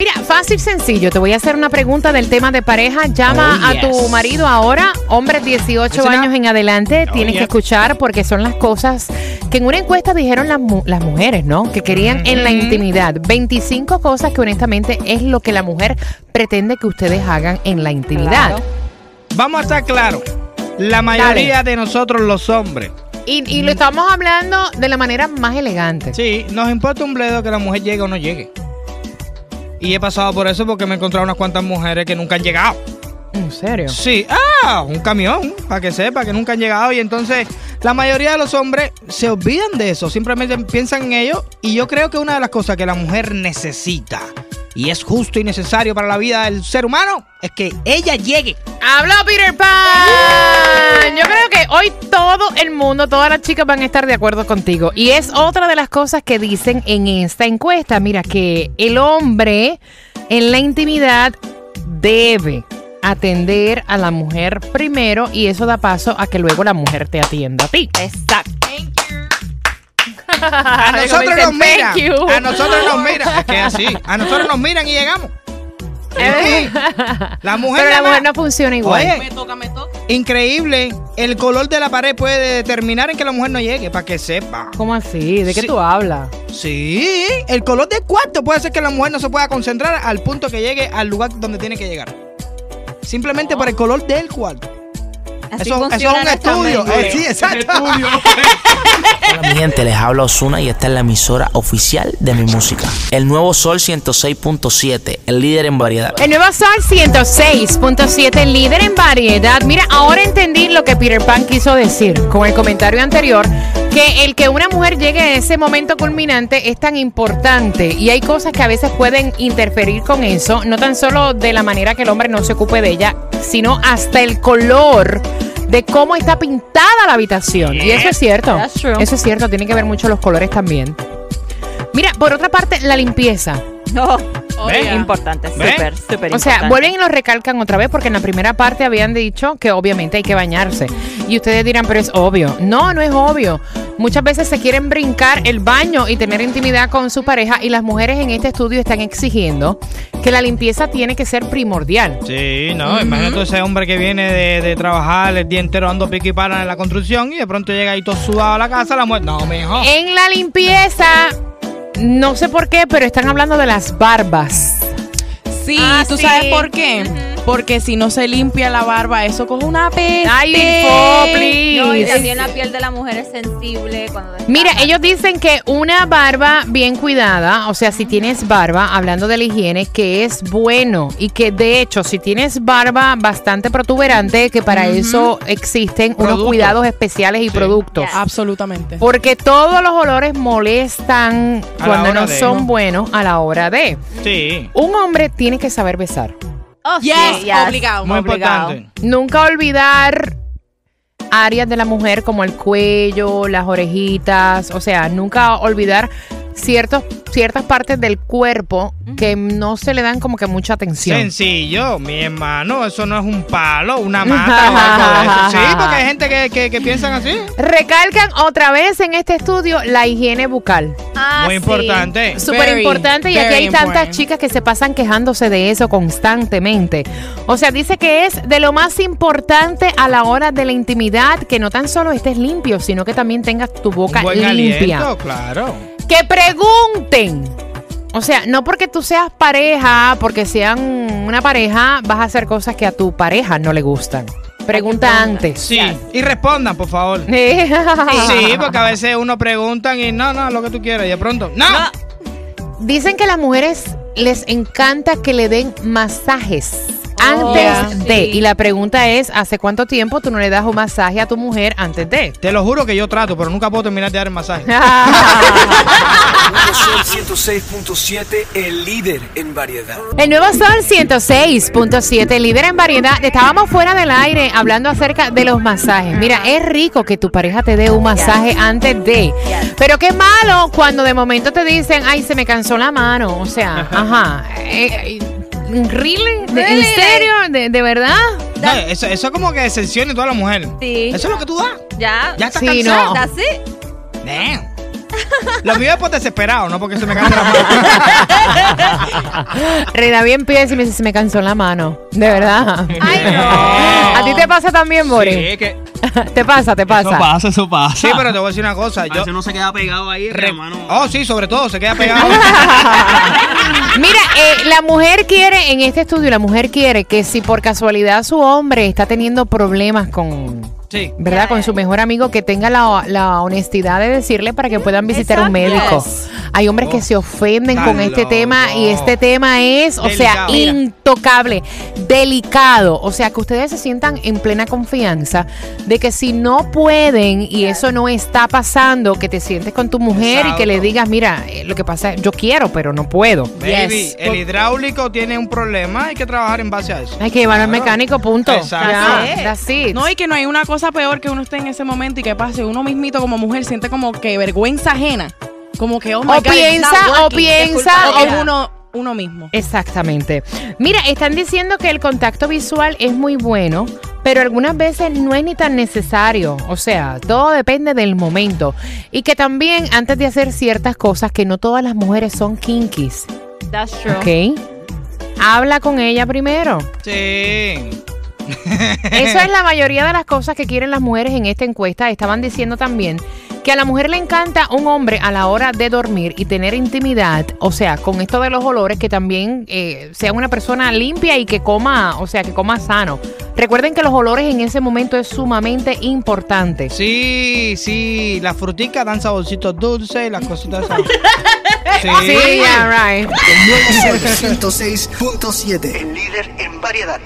Mira, fácil, sencillo. Te voy a hacer una pregunta del tema de pareja. Llama Oh, a tu marido ahora, hombres 18 Listen años en adelante. Oh, Tienes que escuchar porque son las cosas que en una encuesta dijeron las, mu- las mujeres, ¿no? Que querían en la intimidad. 25 cosas que honestamente es lo que la mujer pretende que ustedes hagan en la intimidad. Claro. Vamos a estar claros. La mayoría de nosotros los hombres, Y, y lo estamos hablando de la manera más elegante. sí, nos importa un bledo que la mujer llegue o no llegue. Y he pasado por eso porque me he encontrado unas cuantas mujeres que nunca han llegado. ¿En serio? Sí, ah, un camión, para que sepa que nunca han llegado. Y entonces la mayoría de los hombres se olvidan de eso, simplemente piensan en ello. Y yo creo que una de las cosas que la mujer necesita, y es justo y necesario para la vida del ser humano, es que ella llegue. ¡Habló Peter Pan! Yo creo que hoy todo el mundo, todas las chicas van a estar de acuerdo contigo. Y es otra de las cosas que dicen en esta encuesta. Mira, que el hombre en la intimidad debe atender a la mujer primero y eso da paso a que luego la mujer te atienda a ti. Exacto. A nosotros dicen, nos miran. "Thank you". A nosotros nos miran. Es que es así. A nosotros nos miran y llegamos. Sí. La mujer, Pero la mujer no funciona igual. Oye, Me toca, me toca. increíble. El color de la pared puede determinar en que la mujer no llegue, para que sepa. ¿Cómo así? ¿De qué Sí. tú hablas? Sí, el color del cuarto puede hacer que la mujer no se pueda concentrar al punto que llegue al lugar donde tiene que llegar. Simplemente por el color del cuarto. Eso, eso es un estudio. Eh, sí, exacto. Hola mi gente, les habla Osuna y esta es la emisora oficial de mi música. El nuevo Sol 106.7, el líder en variedad. El nuevo Sol 106.7, líder en variedad. Mira, ahora entendí lo que Peter Pan quiso decir con el comentario anterior, que el que una mujer llegue a ese momento culminante es tan importante y hay cosas que a veces pueden interferir con eso, no tan solo de la manera que el hombre no se ocupe de ella, sino hasta el color de cómo está pintada la habitación. Y eso es cierto. Eso es cierto, tiene que ver mucho los colores también. Mira, por otra parte, la limpieza. No, Ve. importante, Ve. súper, súper O sea, importante. vuelven y lo recalcan otra vez porque en la primera parte habían dicho que obviamente hay que bañarse. Y ustedes dirán, pero es obvio. No, no es obvio. Muchas veces se quieren brincar el baño y tener intimidad con su pareja y las mujeres en este estudio están exigiendo que la limpieza tiene que ser primordial. Sí, no, imagínate ese hombre que viene de, de trabajar el día entero dando pico y para en la construcción y de pronto llega ahí todo sudado a la casa, la mujer. No, mijo. En la limpieza, no sé por qué, pero están hablando de las barbas. Sí, Ah, ¿tú sí. sabes por qué? Porque si no se limpia la barba, eso coge una peste. Ay. No, y también la piel de la mujer es sensible cuando Mira, ellos dicen que una barba bien cuidada, o sea, si tienes barba, hablando de la higiene, que es bueno y que de hecho, si tienes barba bastante protuberante, que para eso existen unos cuidados especiales y Sí. productos. Yes. Absolutamente. Porque todos los olores molestan A cuando no de, son ¿no? buenos a la hora de. Sí, Un hombre tiene que saber besar. Oh, sí, Yes, yes. obligado. muy Obligado. importante. Nunca olvidar áreas de la mujer como el cuello, las orejitas, o sea, nunca olvidar ciertos, ciertas partes del cuerpo que no se le dan como que mucha atención. Sencillo, mi hermano, eso no es un palo, una mata o algo de eso. Sí, porque hay gente que, que, que piensan así. Recalcan otra vez en este estudio la higiene bucal. Ah, Muy sí. importante. Súper importante y aquí hay tantas important. chicas que se pasan quejándose de eso constantemente. O sea, dice que es de lo más importante a la hora de la intimidad que no tan solo estés limpio, sino que también tengas tu boca buen limpia. aliento, claro. Que pregunten. O sea, no porque tú seas pareja, porque sean una pareja, vas a hacer cosas que a tu pareja no le gustan. Pregunta antes. Sí, y respondan, por favor. Sí, porque a veces uno preguntan y no, no, lo que tú quieras, y de pronto, no. No. Dicen que a las mujeres les encanta que le den masajes Oh, antes de. sí. Y la pregunta es, ¿hace cuánto tiempo tú no le das un masaje a tu mujer antes de? Te lo juro que yo trato, pero nunca puedo terminar de dar el masaje. Nuevo Sol 106.7, el líder en variedad. El nuevo Sol 106.7, líder en variedad. Estábamos fuera del aire hablando acerca de los masajes. Mira, es rico que tu pareja te dé un masaje antes de. Pero qué malo cuando de momento te dicen, ay, se me cansó la mano. O sea, ajá. eh, eh, ¿Really? ¿De- Really? ¿En serio? ¿De, de verdad? No, eso, eso es como que decepciona a toda la mujer. Sí. Eso es lo que tú das. Ya. Ya estás Sí, cansado. no. ¿That's it? Damn. Lo mío es por desesperado, no porque se me cansa la mano. Reda bien pies y me dice, se me cansó la mano. De verdad. Ay, no. ¿A ti te pasa también, Boris? Sí, que ¿Te pasa? ¿Te pasa? eso pasa, eso pasa. Sí, pero te voy a decir una cosa. A Yo, veces uno se queda pegado ahí, Re- hermano. Oh, sí, sobre todo, se queda pegado. Mira, eh, la mujer quiere, en este estudio, la mujer quiere que si por casualidad su hombre está teniendo problemas con, sí. ¿verdad? Con su mejor amigo, que tenga la, la honestidad de decirle para que puedan visitar un Exacto. médico. Hay hombres que se ofenden con este tema y este tema es, o sea. Mira. intocable, delicado. O sea, que ustedes se sientan en plena confianza de que si no pueden y eso no está pasando, que te sientes con tu mujer y que le digas, mira, eh, lo que pasa es, yo quiero, pero no puedo. Baby, Yes. el hidráulico tiene un problema, hay que trabajar en base a eso. Hay que llevarlo al mecánico, punto. Exacto. Ya, it. No, y que no hay una cosa peor que uno esté en ese momento y que pase uno mismito como mujer siente como que vergüenza ajena. Como que, oh my O God, piensa- o piensa- o- uno, uno mismo. Exactamente. Mira, están diciendo que el contacto visual es muy bueno, pero algunas veces no es ni tan necesario. O sea, todo depende del momento. Y que también antes de hacer ciertas cosas, que no todas las mujeres son kinkies. That's true. ¿Ok? Habla con ella primero. Sí. Eso es la mayoría de las cosas que quieren las mujeres en esta encuesta. Estaban diciendo también que a la mujer le encanta un hombre a la hora de dormir y tener intimidad, o sea, con esto de los olores, que también eh, sea una persona limpia y que coma, o sea, que coma sano. Recuerden que los olores en ese momento es sumamente importante. Sí, sí, las fruticas dan saborcitos dulces, las cositas esas. Sí. Sí, yeah, right. El nuevo Sol 106.7. El líder en variedad.